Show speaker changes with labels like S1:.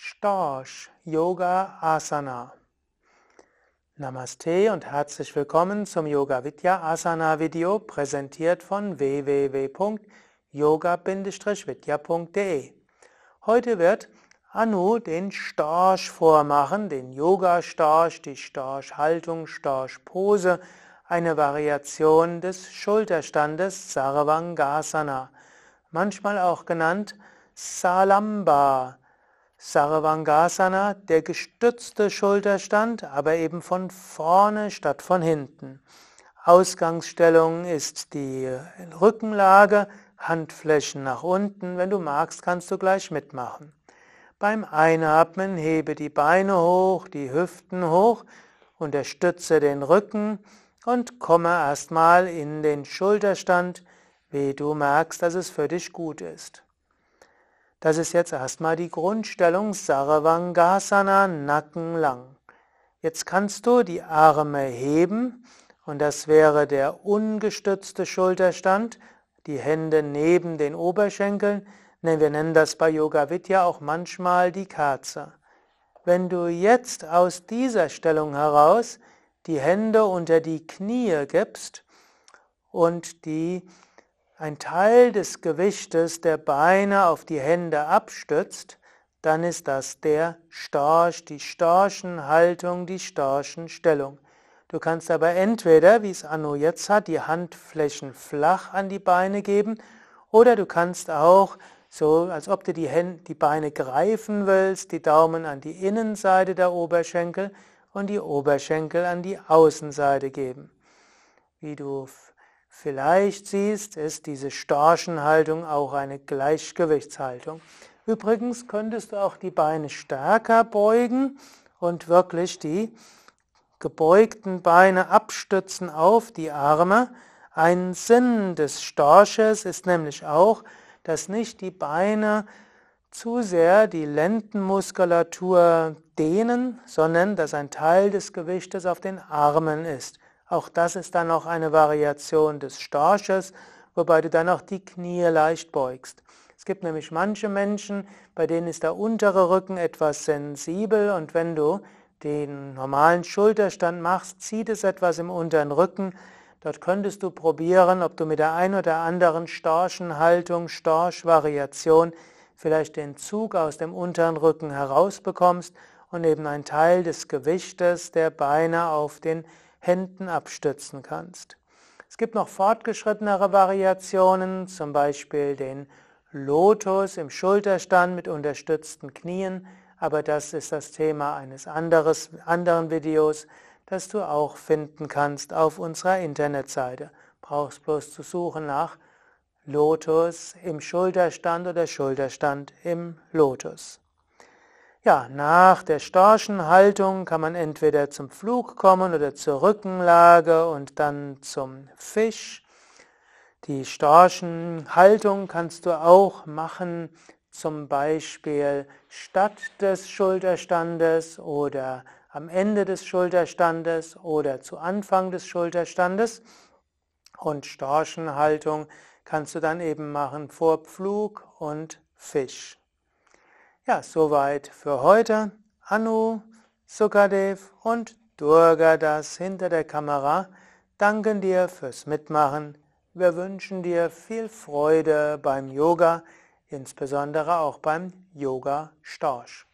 S1: Storch Yoga Asana. Namaste und herzlich willkommen zum Yoga Vidya Asana Video, präsentiert von www.yoga-vidya.de. Heute wird Anu den Storch vormachen, den Yoga Storch, die Storchhaltung, Storchpose, eine Variation des Schulterstandes Sarvangasana, manchmal auch genannt Salamba. Sarvangasana, der gestützte Schulterstand, aber eben von vorne statt von hinten. Ausgangsstellung ist die Rückenlage, Handflächen nach unten. Wenn du magst, kannst du gleich mitmachen. Beim Einatmen hebe die Beine hoch, die Hüften hoch, unterstütze den Rücken und komme erstmal in den Schulterstand, wie du merkst, dass es für dich gut ist. Das ist jetzt erstmal die Grundstellung Sarvangasana, Nacken lang. Jetzt kannst du die Arme heben und das wäre der ungestützte Schulterstand, die Hände neben den Oberschenkeln. Wir nennen das bei Yoga Vidya auch manchmal die Kerze. Wenn du jetzt aus dieser Stellung heraus die Hände unter die Knie gibst und die ein Teil des Gewichtes der Beine auf die Hände abstützt, dann ist das der Storch, die Storchenhaltung, die Storchenstellung. Du kannst aber entweder, wie es Anno jetzt hat, die Handflächen flach an die Beine geben, oder du kannst auch so, als ob du die, Hände, die Beine greifen willst, die Daumen an die Innenseite der Oberschenkel und die Oberschenkel an die Außenseite geben. Wie du Vielleicht siehst, ist diese Storchenhaltung auch eine Gleichgewichtshaltung. Übrigens könntest du auch die Beine stärker beugen und wirklich die gebeugten Beine abstützen auf die Arme. Ein Sinn des Storches ist nämlich auch, dass nicht die Beine zu sehr die Lendenmuskulatur dehnen, sondern dass ein Teil des Gewichtes auf den Armen ist. Auch das ist dann noch eine Variation des Storches, wobei du dann auch die Knie leicht beugst. Es gibt nämlich manche Menschen, bei denen ist der untere Rücken etwas sensibel und wenn du den normalen Schulterstand machst, zieht es etwas im unteren Rücken. Dort könntest du probieren, ob du mit der ein oder anderen Storchenhaltung, Storchvariation vielleicht den Zug aus dem unteren Rücken herausbekommst und eben einen Teil des Gewichtes der Beine auf den Händen abstützen kannst. Es gibt noch fortgeschrittenere Variationen, zum Beispiel den Lotus im Schulterstand mit unterstützten Knien, aber das ist das Thema eines anderes, anderen Videos, das du auch finden kannst auf unserer Internetseite. Brauchst bloß zu suchen nach Lotus im Schulterstand oder Schulterstand im Lotus. Ja, nach der Storchenhaltung kann man entweder zum Flug kommen oder zur Rückenlage und dann zum Fisch. Die Storchenhaltung kannst du auch machen, zum Beispiel statt des Schulterstandes oder am Ende des Schulterstandes oder zu Anfang des Schulterstandes. Und Storchenhaltung kannst du dann eben machen vor Pflug und Fisch. Ja, soweit für heute. Anu, Sukadev und Durga das hinter der Kamera danken dir fürs Mitmachen. Wir wünschen dir viel Freude beim Yoga, insbesondere auch beim Yoga Storch.